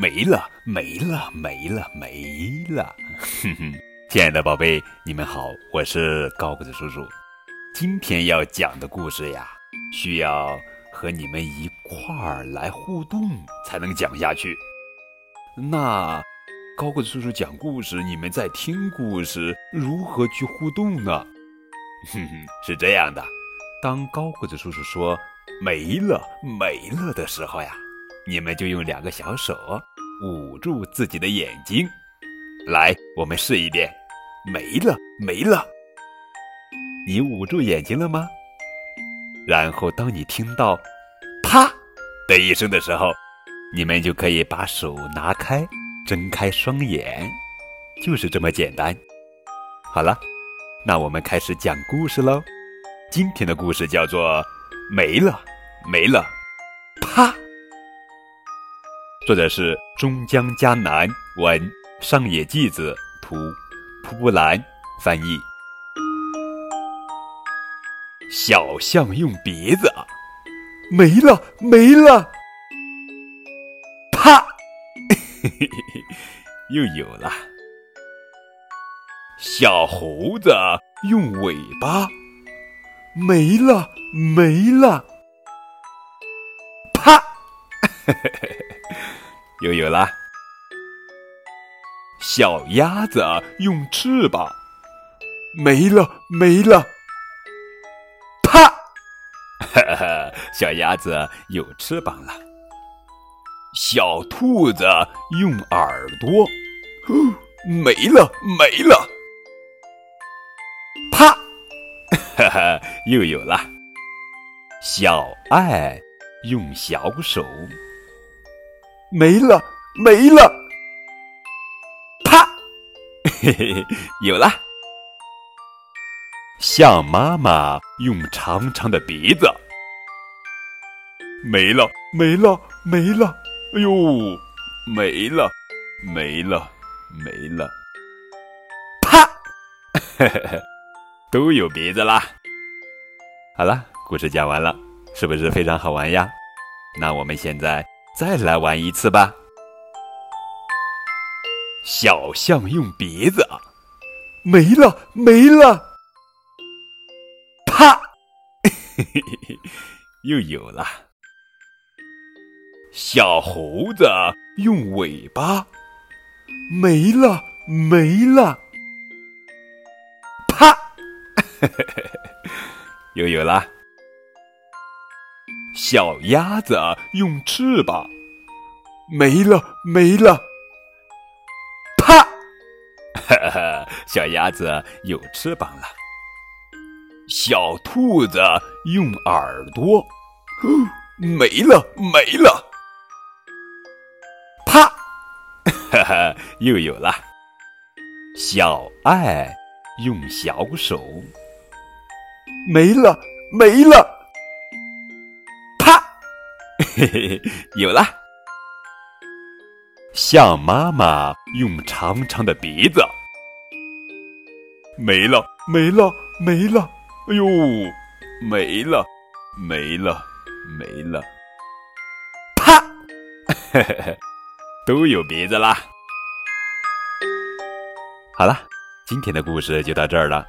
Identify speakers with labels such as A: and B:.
A: 没了，没了，没了，没了。哼哼，亲爱的宝贝，你们好，我是高个子叔叔。今天要讲的故事呀，需要和你们一块儿来互动才能讲下去。那高个子叔叔讲故事，你们在听故事，如何去互动呢？哼哼，是这样的，当高个子叔叔说“没了，没了”的时候呀，你们就用两个小手捂住自己的眼睛。来，我们试一遍，“没了，没了”。你捂住眼睛了吗？然后，当你听到“啪”的一声的时候，你们就可以把手拿开，睁开双眼，就是这么简单。好了，那我们开始讲故事喽。今天的故事叫做《没了，没了，啪》。作者是中江嘉南，文上野纪子，图蒲蒲兰翻译。小象用鼻子，没了没了，啪，又有了。小猴子用尾巴，没了没了，啪，又有了。小鸭子用翅膀，没了没了。啪哈哈，小鸭子有翅膀了。小兔子用耳朵，没了没了。啪，哈哈，又有了。小爱用小手，没了没了。啪，嘿嘿嘿，有了。象妈妈用长长的鼻子，没了，没了，没了，哎呦，没了，没了，没了，啪，嘿嘿嘿都有鼻子啦。好了，故事讲完了，是不是非常好玩呀？那我们现在再来玩一次吧。小象用鼻子，没了，没了。啪，又有了。小猴子用尾巴，没了没了。啪，又有了。小鸭子用翅膀，没了没了。啪，哈哈，小鸭子有翅膀了。小兔子用耳朵，没了没了，啪，哈哈，又有了。小爱用小手，没了没了，嘿嘿，有了。象妈妈用长长的鼻子，没了没了没了。哎呦，没了，没了，没了！啪，嘿嘿嘿都有鼻子啦。好了，今天的故事就到这儿了。